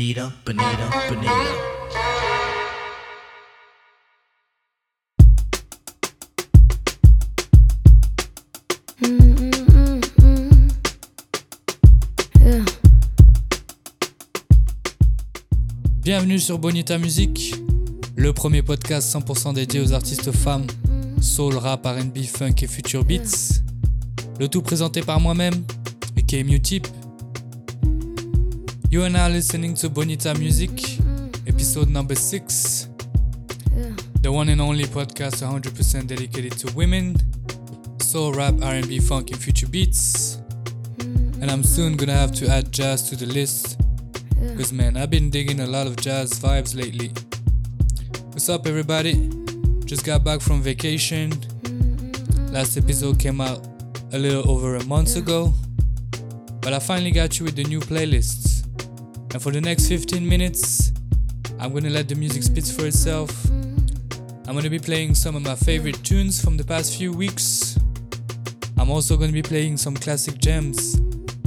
Bonita, Bonita, Bonita. Bienvenue sur Bonita Music, le premier podcast 100% dédié aux artistes femmes, soul, rap, R&B, funk et future beats. Le tout présenté par moi-même, aka Mutip. You are now listening to Bonita Music, mm. episode number 6. The one and only podcast 100% dedicated to women, soul, rap, R&B, funk and future beats. Mm. And I'm soon gonna have to add jazz to the list Cause man, I've been digging a lot of jazz vibes lately. What's up, everybody? Just got back from vacation. Last episode came out a little over a month ago. But I finally got you with the new playlists. And for the next 15 minutes, I'm gonna let the music speak for itself. I'm gonna be playing some of my favorite tunes from the past few weeks. I'm also gonna be playing some classic gems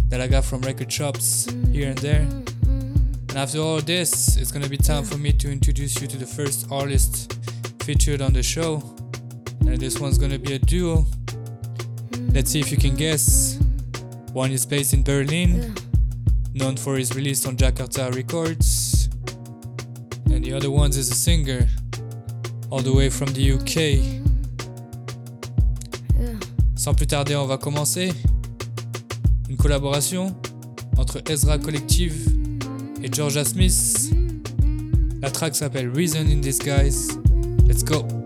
that I got from record shops here and there. And after all this, it's gonna be time for me to introduce you to the first artist featured on the show. And this one's gonna be a duo. Let's see if you can guess. One is based in Berlin, known for his release on Jakarta Records. And the other one is a singer, all the way from the UK. Sans plus tarder, on va commencer. Une collaboration entre Ezra Collective et Georgia Smith. La track s'appelle Reason in Disguise. Let's go.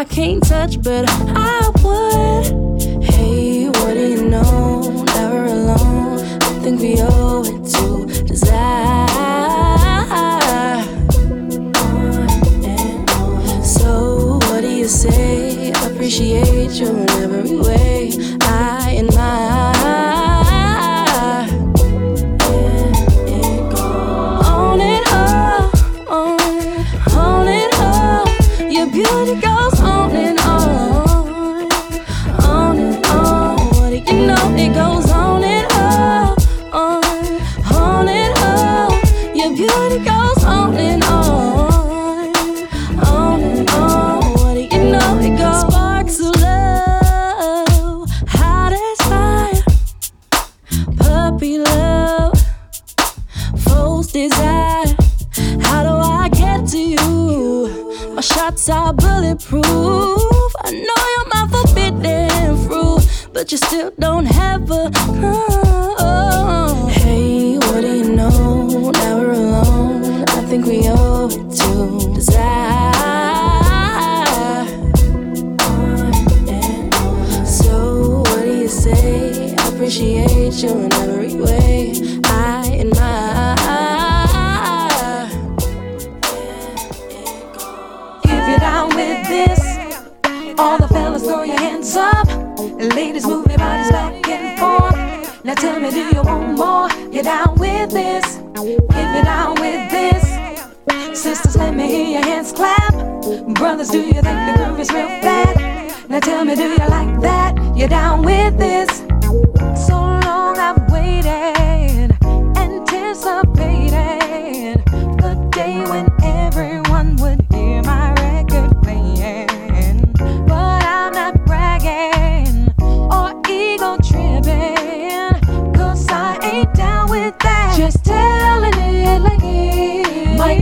I can't touch, but I would.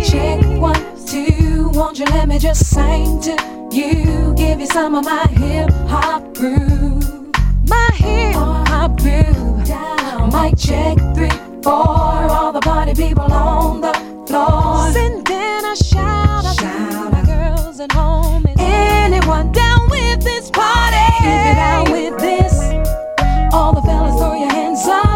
Check one, two. Won't you let me just sing to you? Give you some of my hip hop groove. My hip hop groove. Down. Mic check three, four. All the party people on the floor. Sending a shout out to my girls at home. Anyone down with this party? Keep it out with this. All the fellas throw your hands up.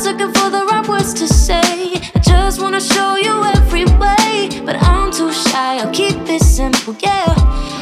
was looking for the right words to say. I just wanna show you every way, but I'm too shy. I'll keep it simple, yeah.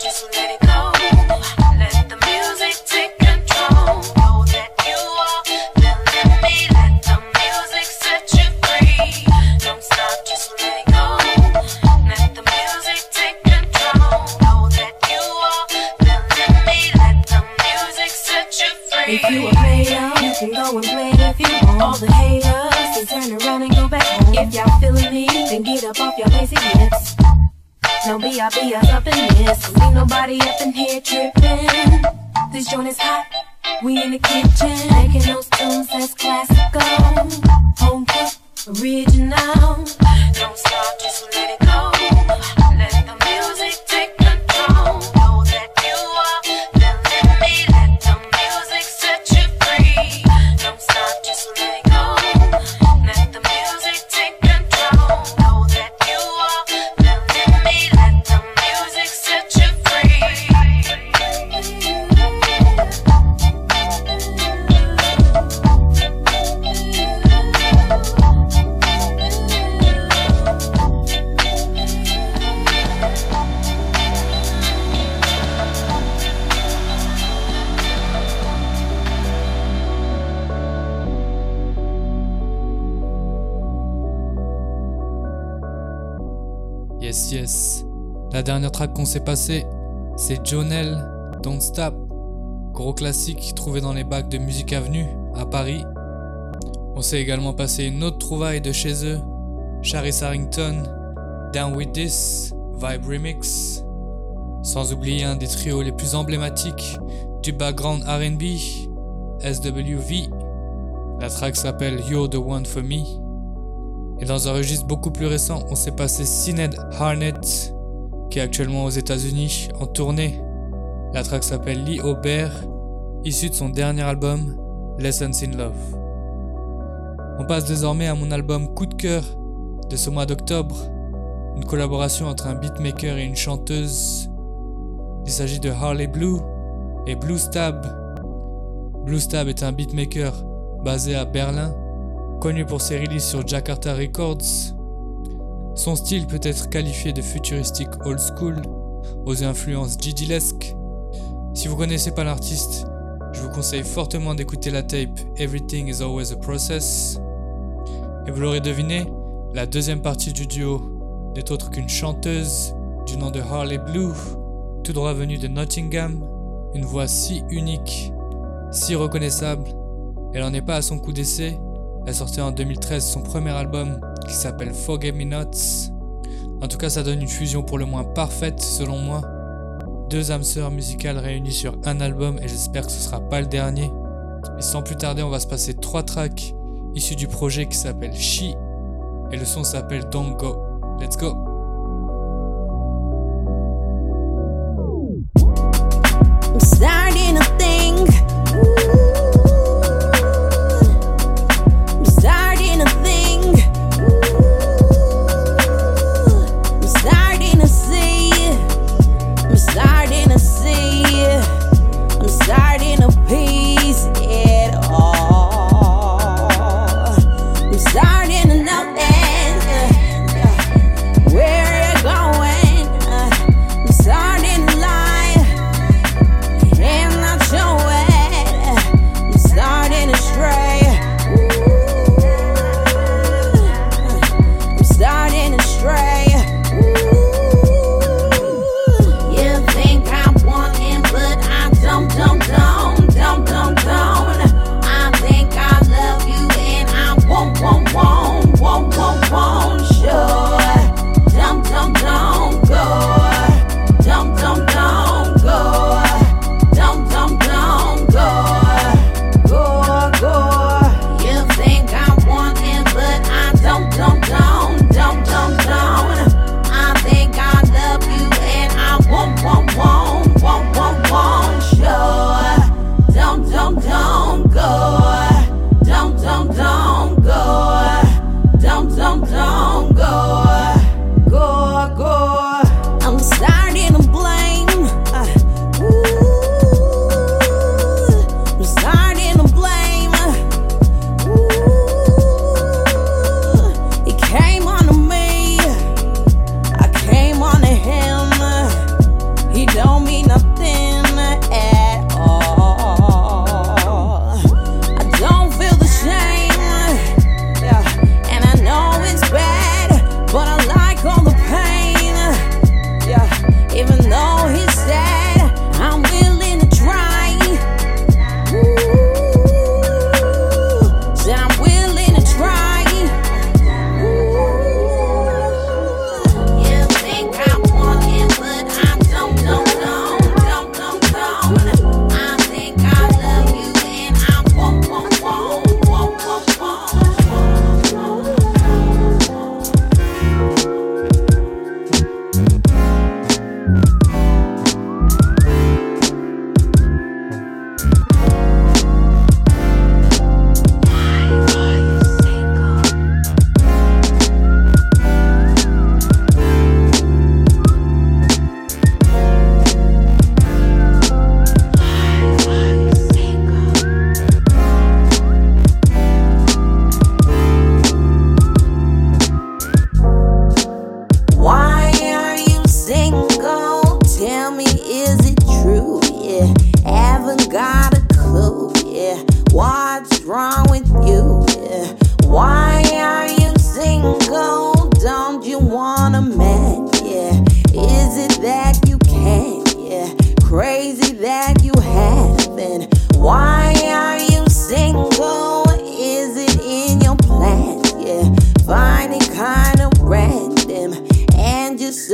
just let it go this. Ain't nobody up in here tripping. This joint is hot. We in the kitchen, making dernière track qu'on s'est passée, c'est Jonel, Don't Stop. Gros classique trouvé dans les bacs de Musique Avenue à Paris. On s'est également passé une autre trouvaille de chez eux, Charis Harrington, Down With This, Vibe Remix. Sans oublier un des trios les plus emblématiques du background RB, SWV. La track s'appelle You're the One for Me. Et dans un registre beaucoup plus récent, on s'est passé Sinead Harnett, actuellement aux États-Unis en tournée. La track s'appelle Lee Aubert, issue de son dernier album, Lessons in Love. On passe désormais à mon album Coup de cœur de ce mois d'octobre, une collaboration entre un beatmaker et une chanteuse. Il s'agit de Harley Blue et Blue Stab. Blue Stab est un beatmaker basé à Berlin connu pour ses releases sur Jakarta Records. Son style peut être qualifié de futuristique old school, aux influences Gigi-lesque. Si vous connaissez pas l'artiste, je vous conseille fortement d'écouter la tape Everything is Always a Process. Et vous l'aurez deviné, la deuxième partie du duo n'est autre qu'une chanteuse du nom de Harley Blue, tout droit venue de Nottingham, une voix si unique, si reconnaissable, elle en est pas à son coup d'essai, elle sortait en 2013 son premier album qui s'appelle Forget Me Nots. En tout cas, ça donne une fusion pour le moins parfaite selon moi. Deux âmes sœurs musicales réunies sur un album et j'espère que ce sera pas le dernier. Et sans plus tarder, on va se passer trois tracks issus du projet qui s'appelle She et le son s'appelle Don't Go. Let's go!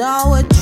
And just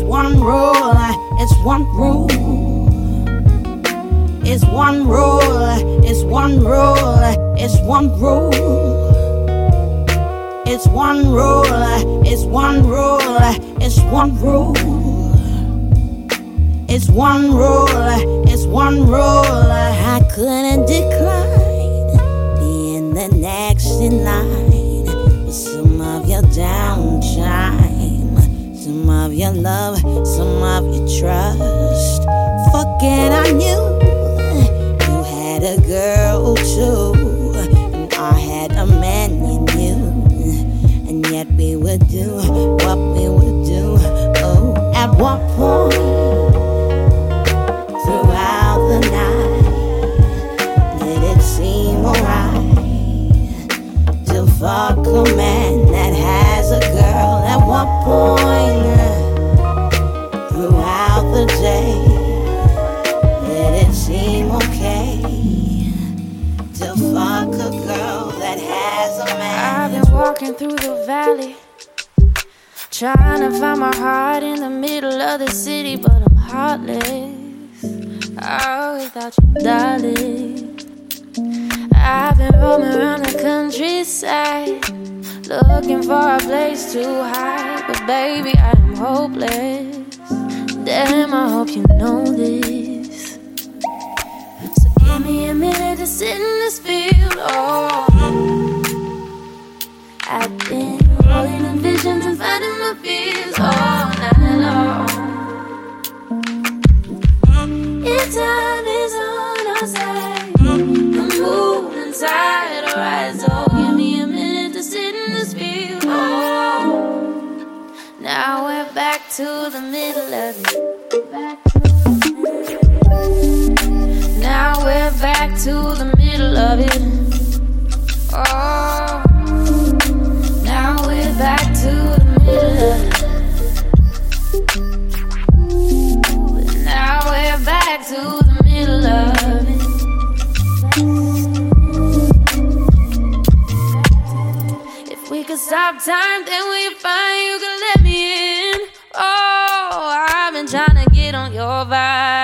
It's one rule. It's one rule. It's one rule, it's one rule, it's one rule. It's one rule, it's one rule, it's one rule. It's one rule, it's one rule. I couldn't decline being the next in line for some of your downtime, of your love, some of your trust. Fucking I knew you had a girl too, and I had a man you, and yet we would do what we would do. Oh, at what point throughout the night did it seem alright to fuck a man that has a girl? At what point valley, trying to find my heart in the middle of the city, but I'm heartless. Oh, without you, darling. I've been roaming around the countryside, looking for a place to hide, but baby, I am hopeless. Damn, I hope you know this. So give me a minute to sit in this field. Oh. I've been rolling in visions and fighting my fears all night long. Your time is on our side. The moon tide are rise. Oh, give me a minute to sit in this field. Oh, now we're back to the middle of it. Now we're back to the middle of it. Oh. We stop time, then we'd find you could let me in. Oh, I've been trying to get on your vibe.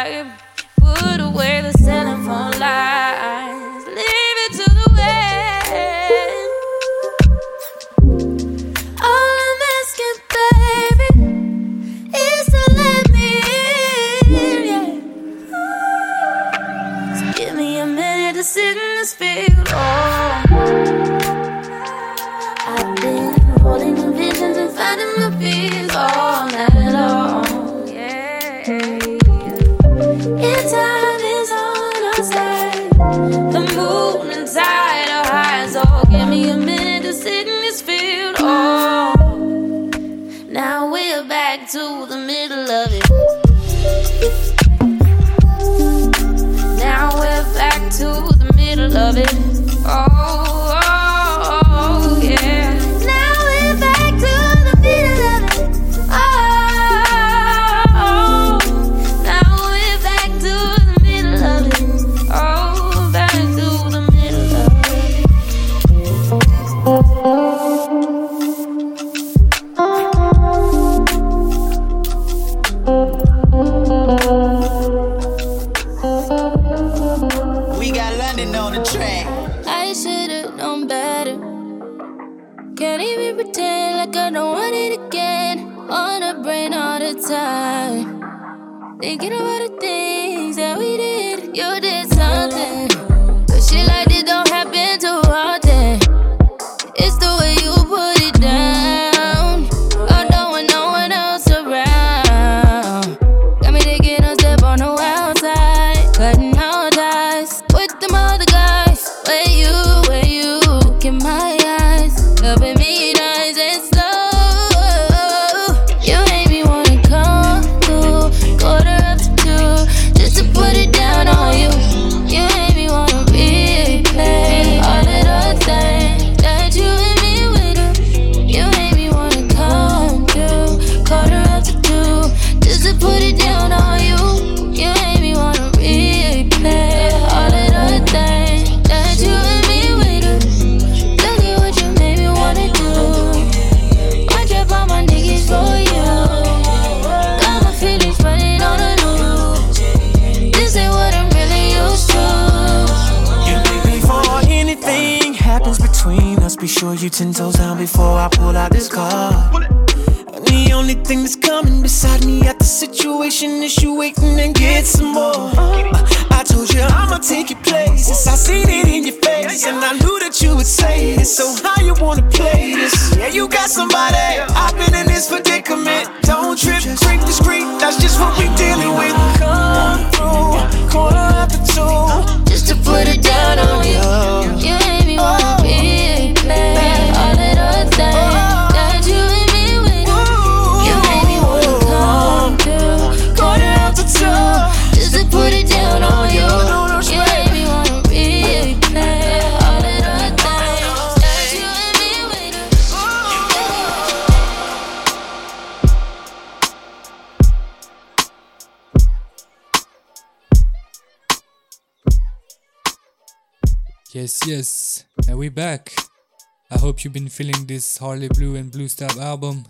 You've been feeling this Harleighblu and Bluestaeb album.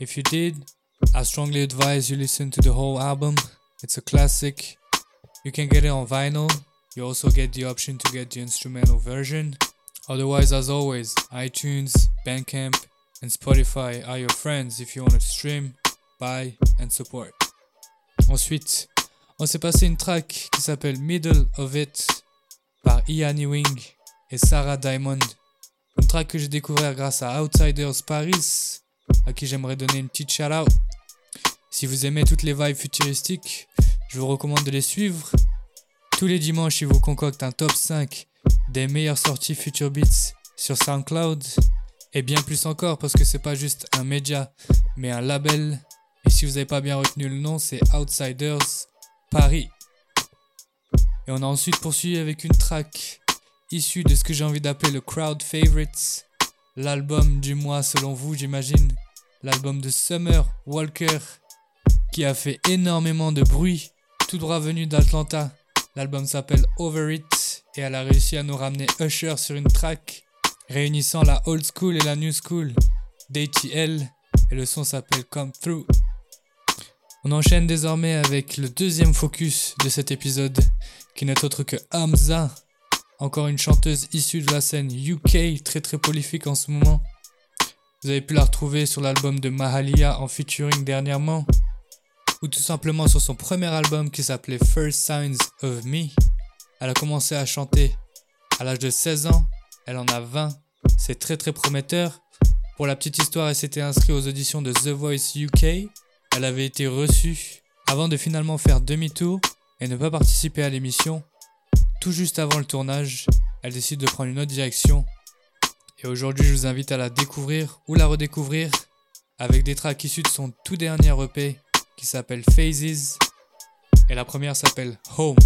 If you did, I strongly advise you listen to the whole album. It's a classic. You can get it on vinyl. You also get the option to get the instrumental version. Otherwise, as always, iTunes, Bandcamp, and Spotify are your friends if you want to stream, buy, and support. Ensuite, on s'est passé une track qui s'appelle Middle of It par Ian Ewing et Sarah Diamond. Que j'ai découvert grâce à Outsiders Paris, à qui j'aimerais donner une petite shout out. Si vous aimez toutes les vibes futuristiques, je vous recommande de les suivre. Tous les dimanches, ils vous concoctent un top 5 des meilleures sorties Future Beats sur SoundCloud. Et bien plus encore parce que c'est pas juste un média, mais un label. Et si vous n'avez pas bien retenu le nom, c'est Outsiders Paris. Et on a ensuite poursuivi avec une track issu de ce que j'ai envie d'appeler le crowd favorites, l'album du mois selon vous, j'imagine, l'album de Summer Walker, qui a fait énormément de bruit, tout droit venu d'Atlanta. L'album s'appelle Over It et elle a réussi à nous ramener Usher sur une track réunissant la old school et la new school d'ATL et le son s'appelle Come Through. On enchaîne désormais avec le deuxième focus de cet épisode qui n'est autre que Hamza encore une chanteuse issue de la scène UK, très très prolifique en ce moment. Vous avez pu la retrouver sur l'album de Mahalia en featuring dernièrement, ou tout simplement sur son premier album qui s'appelait First Signs of Me. Elle a commencé à chanter à l'âge de 16 ans, elle en a 20, c'est très très prometteur. Pour la petite histoire, elle s'était inscrite aux auditions de The Voice UK, elle avait été reçue avant de finalement faire demi-tour et ne pas participer à l'émission tout juste avant le tournage, elle décide de prendre une autre direction. Et aujourd'hui, je vous invite à la découvrir ou la redécouvrir avec des tracks issus de son tout dernier EP qui s'appelle Phases. Et la première s'appelle Home.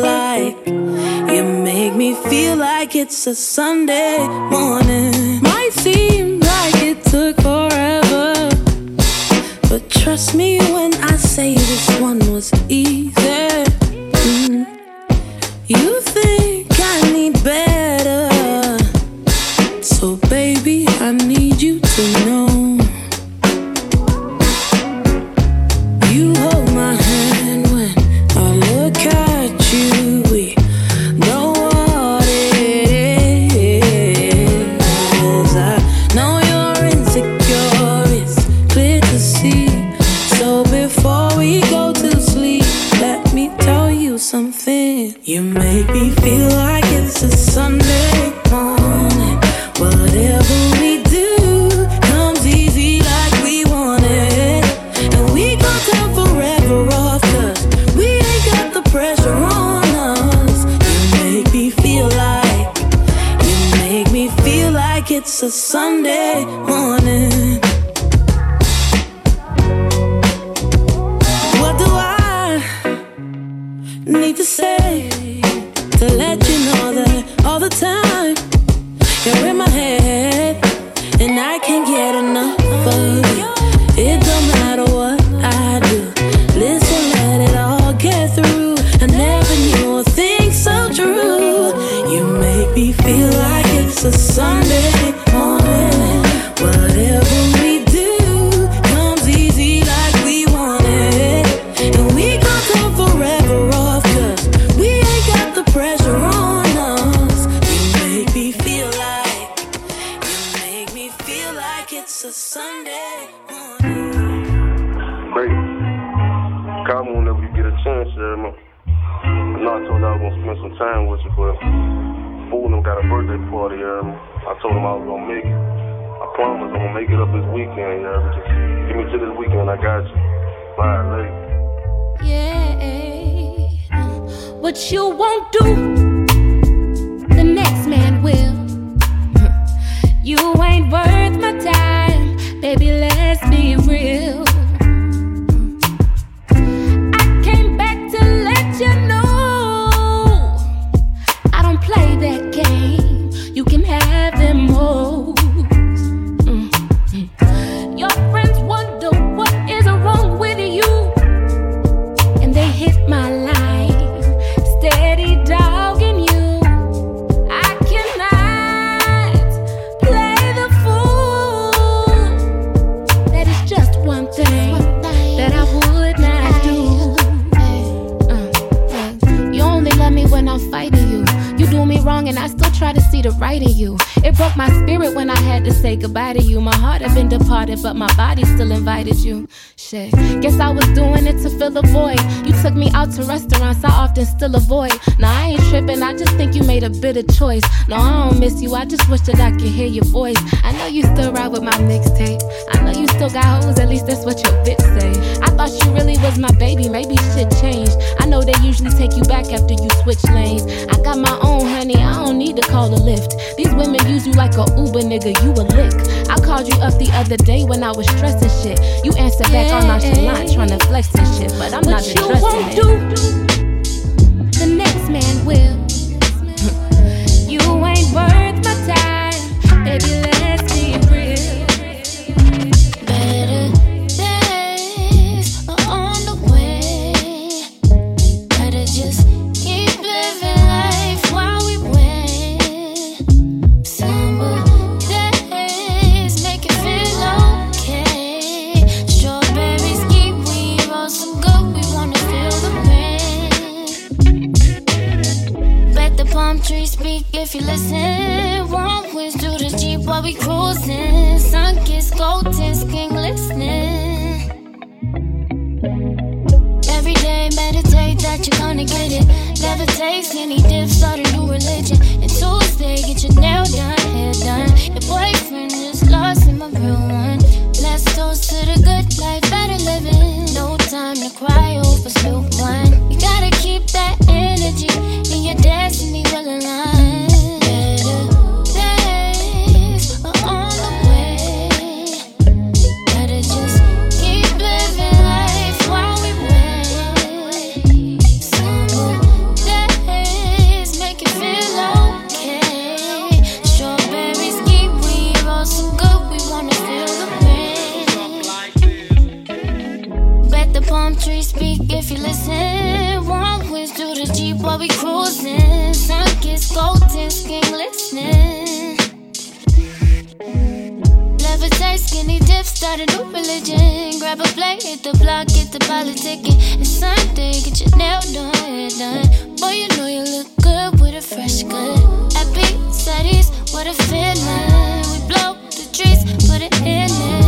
like. You make me feel like it's a Sunday morning. Might seem What you won't do, Shit. Guess I was doing it to fill a void. You took me out to restaurants I often still avoid. Now I ain't tripping, I just think you made a bitter choice. No, I don't miss you, I just wish that I could hear your voice. I know you still ride with my mixtape. I still got hoes, at least that's what your bitch say. I thought you really was my baby, maybe shit changed. I know they usually take you back after you switch lanes. I got my own honey, I don't need to call a lift. These women use you like a Uber nigga, you a lick. I called you up the other day when I was stressing shit. You answered back all nonchalant, trying to flex and shit, but I'm not What you won't it. The next man will. That you're gonna get it. Never take any dips, start a new religion. And Tuesday, get your nail done, hair done. Your boyfriend is lost in my real one. Let's toast to the good life, better living. No time to cry religion. Grab a plate, hit the block, get the politicking. It's Sunday, get your nail done, hair done. Boy, you know you look good with a fresh cut. Happy, studies, what a feeling. We blow the trees, put it in it.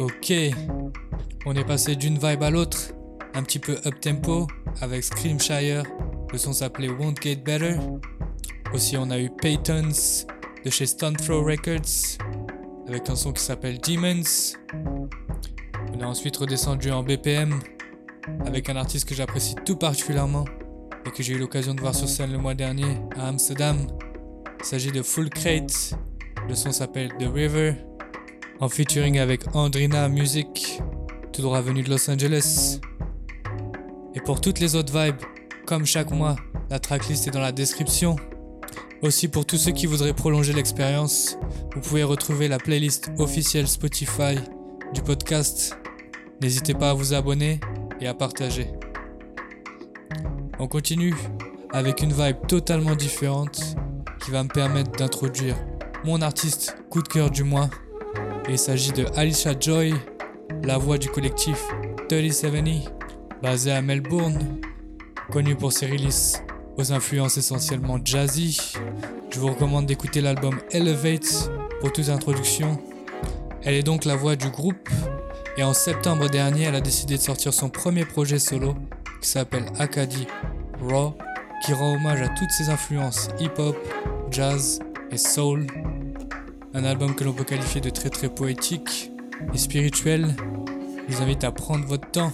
Ok, on est passé d'une vibe à l'autre, un petit peu up tempo avec Screamshire, le son s'appelait Won't Get Better. Aussi, on a eu Paytons de chez Stone Throw Records avec un son qui s'appelle Demons. On est ensuite redescendu en BPM avec un artiste que j'apprécie tout particulièrement et que j'ai eu l'occasion de voir sur scène le mois dernier à Amsterdam. Il s'agit de Full Crate. Le son s'appelle The River en featuring avec Andrina Music, tout droit venu de Los Angeles. Et pour toutes les autres vibes, comme chaque mois, la tracklist est dans la description. Aussi pour tous ceux qui voudraient prolonger l'expérience, vous pouvez retrouver la playlist officielle Spotify du podcast. N'hésitez pas à vous abonner et à partager. On continue avec une vibe totalement différente qui va me permettre d'introduire mon artiste coup de cœur du mois. Il s'agit de Alicia Joy, la voix du collectif 3070, basé à Melbourne, connu pour ses releases aux influences essentiellement jazzy. Je vous recommande d'écouter l'album Elevate pour toute introduction. Elle est donc la voix du groupe et en septembre dernier, elle a décidé de sortir son premier projet solo qui s'appelle Acadie Raw, qui rend hommage à toutes ses influences hip-hop, jazz et soul. Un album que l'on peut qualifier de très très poétique et spirituel. Je vous invite à prendre votre temps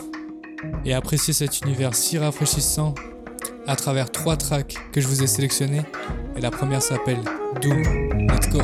et apprécier cet univers si rafraîchissant à travers trois tracks que je vous ai sélectionnés. Et la première s'appelle Doom. Let's go.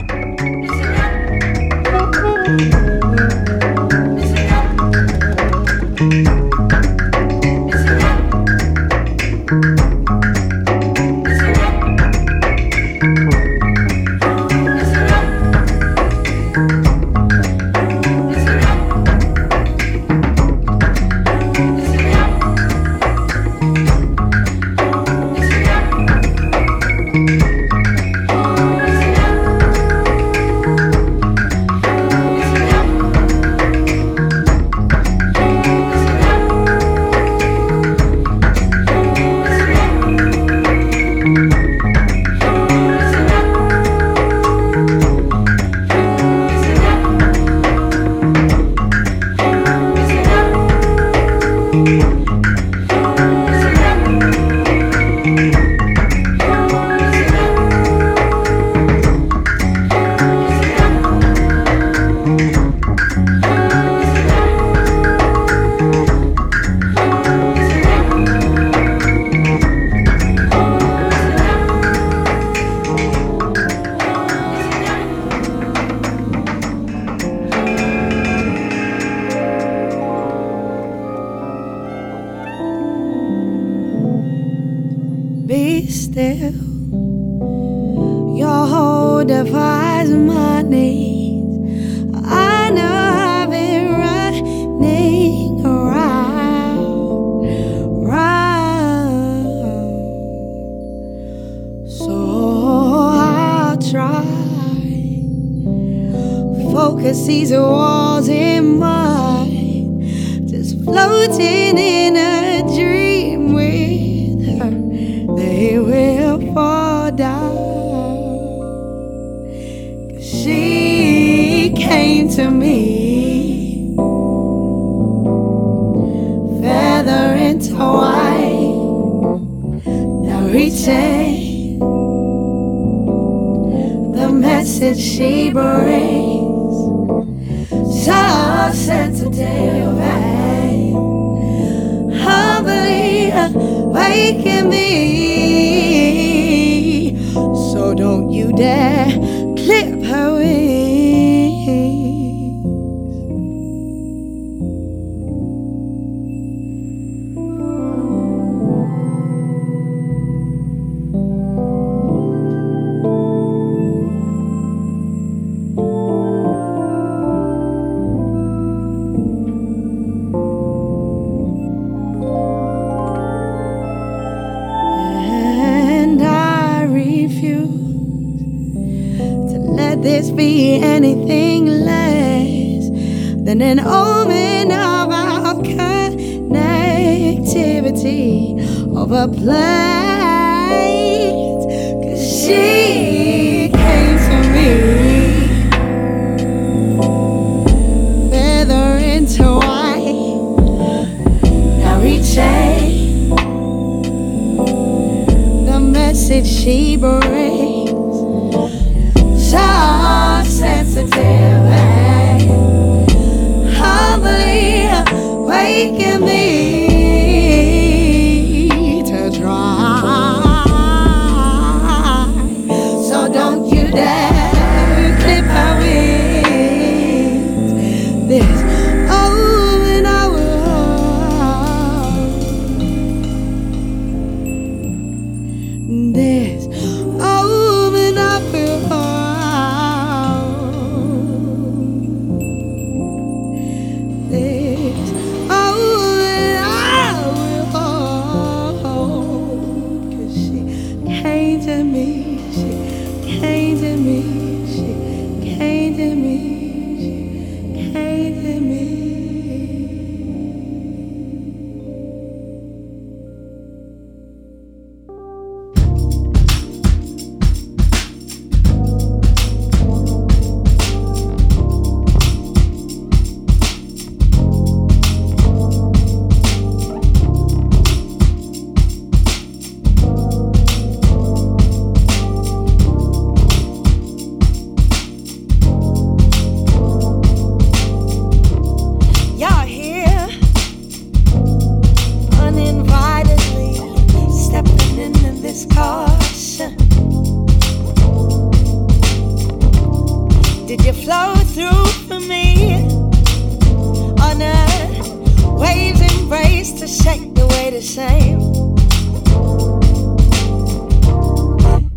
A place.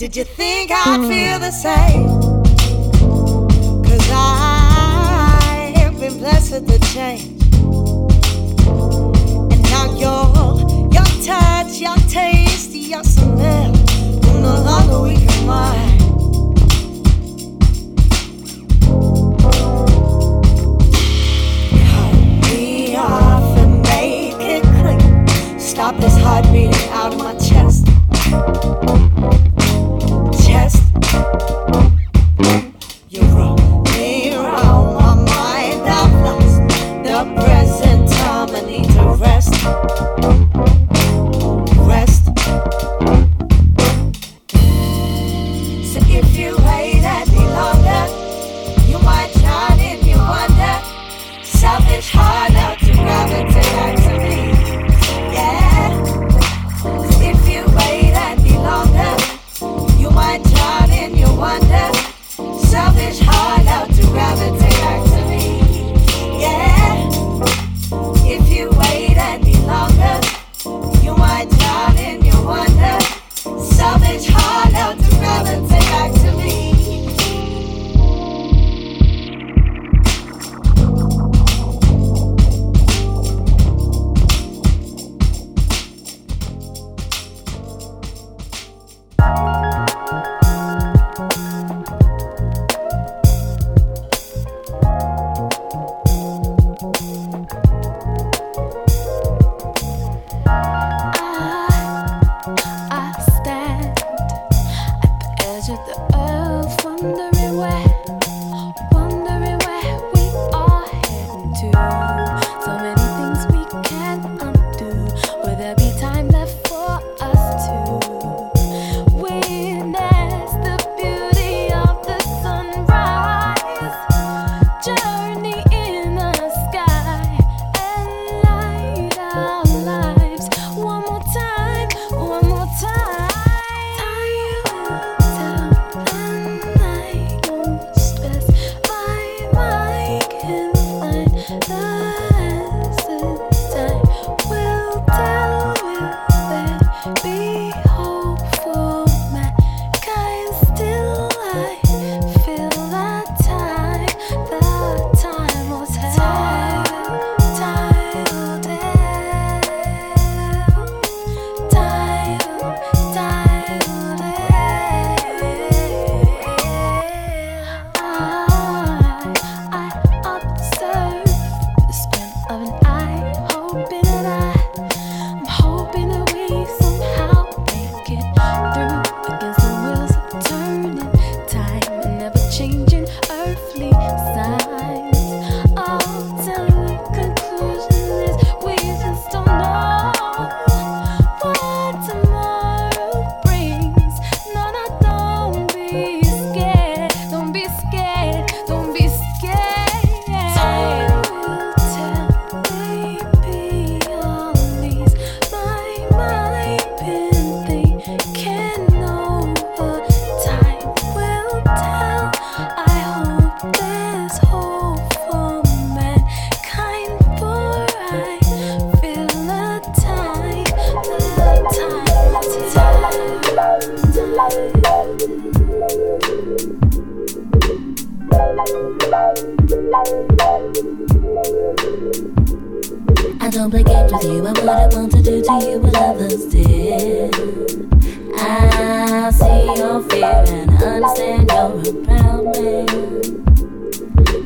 Did you think I'd feel the same? Cause I have been blessed with the change. And now your, your touch, your taste, your smell will no longer weaken mine. Stop this heartbeat.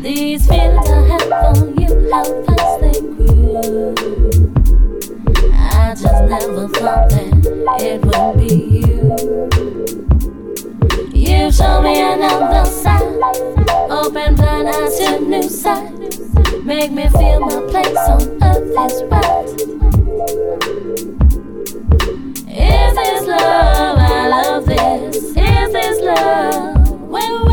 These feelings I have for you, how fast they grew. I just never thought that it would be you. You show me another side, open blind eyes to new sight. Make me feel my place on earth is right. Is this love? I love this. Is this love? When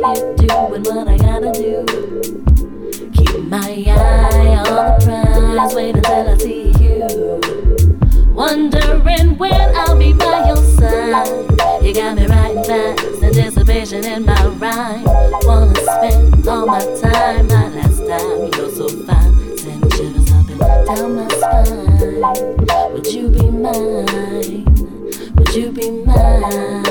here doing what I gotta do. Keep my eye on the prize, wait until I see you. Wondering when I'll be by your side. You got me writing fast, anticipation in my rhyme. Wanna spend all my time, my last time. You're so fine, sending shivers up and down my spine. Would you be mine? Would you be mine?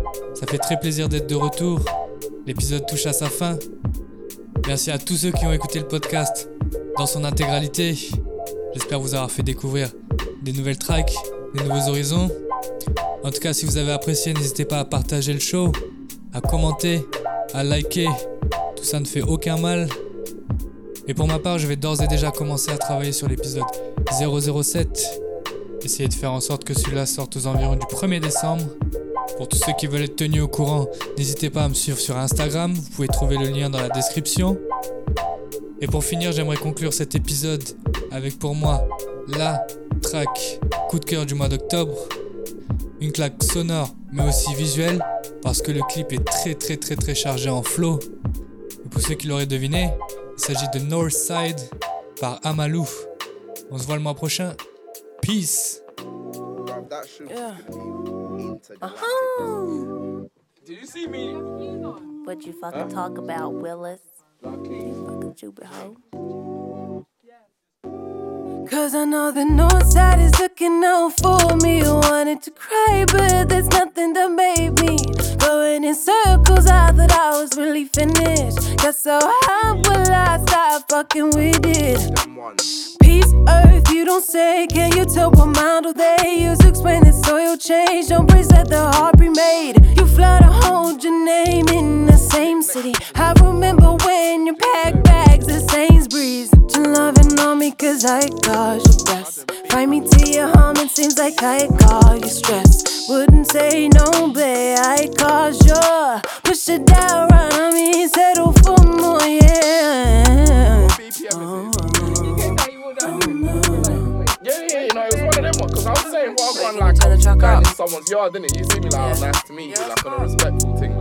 Très plaisir d'être de retour. L'épisode touche à sa fin. Merci à tous ceux qui ont écouté le podcast dans son intégralité. J'espère vous avoir fait découvrir des nouvelles tracks, des nouveaux horizons. En tout cas, si vous avez apprécié, n'hésitez pas à partager le show, à commenter, à liker. Tout ça ne fait aucun mal. Et pour ma part, je vais d'ores et déjà commencer à travailler sur l'épisode 007. Essayer de faire en sorte que celui-là sorte aux environs du 1er décembre. Pour tous ceux qui veulent être tenus au courant, n'hésitez pas à me suivre sur Instagram, vous pouvez trouver le lien dans la description. Et pour finir, j'aimerais conclure cet épisode avec pour moi la track coup de cœur du mois d'octobre. Une claque sonore mais aussi visuelle parce que le clip est très très très très chargé en flow. Et pour ceux qui l'auraient deviné, il s'agit de Northside par Amalou. On se voit le mois prochain. Peace. Yeah. Uh-huh. Did you see me? What you fucking talk about, Willis? You fucking stupid hoe. Cause I know the north side is looking out for me. I wanted to cry, but there's nothing that made me. Going in circles, I thought I was really finished. Got so how will I stop fucking with it? Peace, earth, you don't say. Can you tell what model they use explain the soil change? Don't brace that the heart remade. You fly to hold your name in the same city. I remember when you packed bags at Sainsbury's. You loving on me cause I caused your best. Find me to your home, it seems like I caused you stress. Wouldn't say no, but I caused your push it down, run on me, settle for more, yeah. Oh, yeah, yeah, you know, it was one of them ones. Because I was saying, well, I'm like, I'm going in someone's yard, didn't it? You see me like, oh, nice to meet you, like on a respectful thing.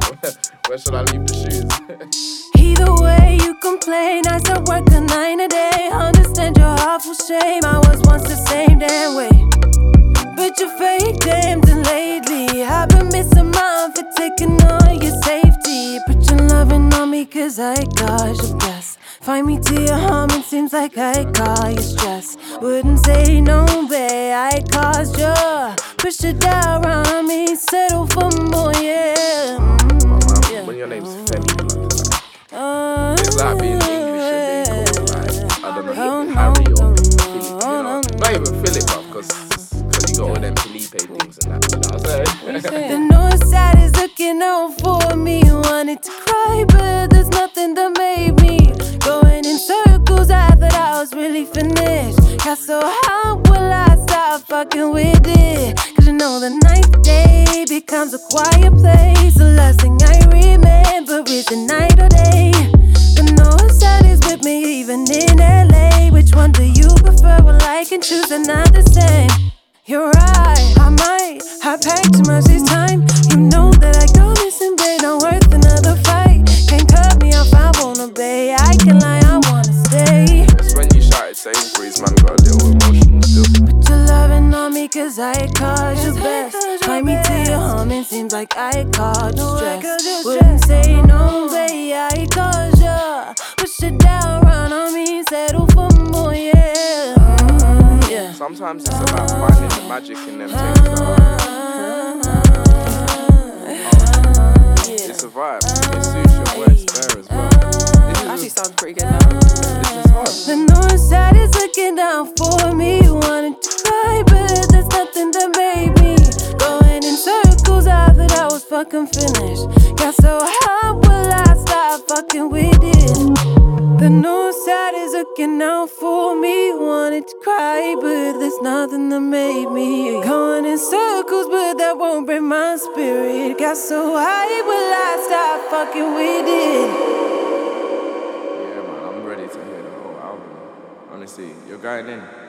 Where should I leave the shoes? Either way, you complain. I still work a nine a day. Understand your awful shame. I was once the same damn way. Fake and lately. I've been missing mine for taking on your safety. Put your loving on me, cause I caused your best. Find me to your home, it seems like I you stress. Wouldn't say no, babe, I caused your Push it down around me, settle for more, yeah. Mm, yeah. When your name's Femi, it's like being English and being called like, I don't know, Harry or Philip. Not even Philip, bruv, because you got all them Felipe things and that, you know what I'm saying? The north side is looking out for me. Wanted to cry, but there's nothing that made me going in circles. I thought I was really finished. Got so how will I stop fucking with it? Cause you know the night day becomes a quiet place. The last thing I remember is the night or day. The north side is with me, even in LA. Which one do you prefer? Well, I can choose, they're not the same. You're right, I might have packed too much this time. You know that I go missing, babe, not worth another fight. Can't cut me off, I wanna be. I can lie, I wanna stay. It's when you shouted Sainsbury's, man, got a little emotional still. Put your loving on me, cause I caused you best. Find me to your home, it seems like I caused you stress. Wouldn't say no, babe, I caused you. Push it down, run on me, settle Sometimes it's about finding the magic in them things that are. It's a vibe. It suits your words there as well. Actually sounds pretty good now. The north side is looking down for me. Wanted to cry, but there's nothing that made me. Going in circles, I thought I was fucking finished. Got so how will I stop fucking with it? The north side is looking out for me. Wanted to cry, but there's nothing that made me. Going in circles, but that won't break my spirit. Got so high, will I stop fucking with it? Yeah, man, I'm ready to hear the whole album. Honestly, you're going in.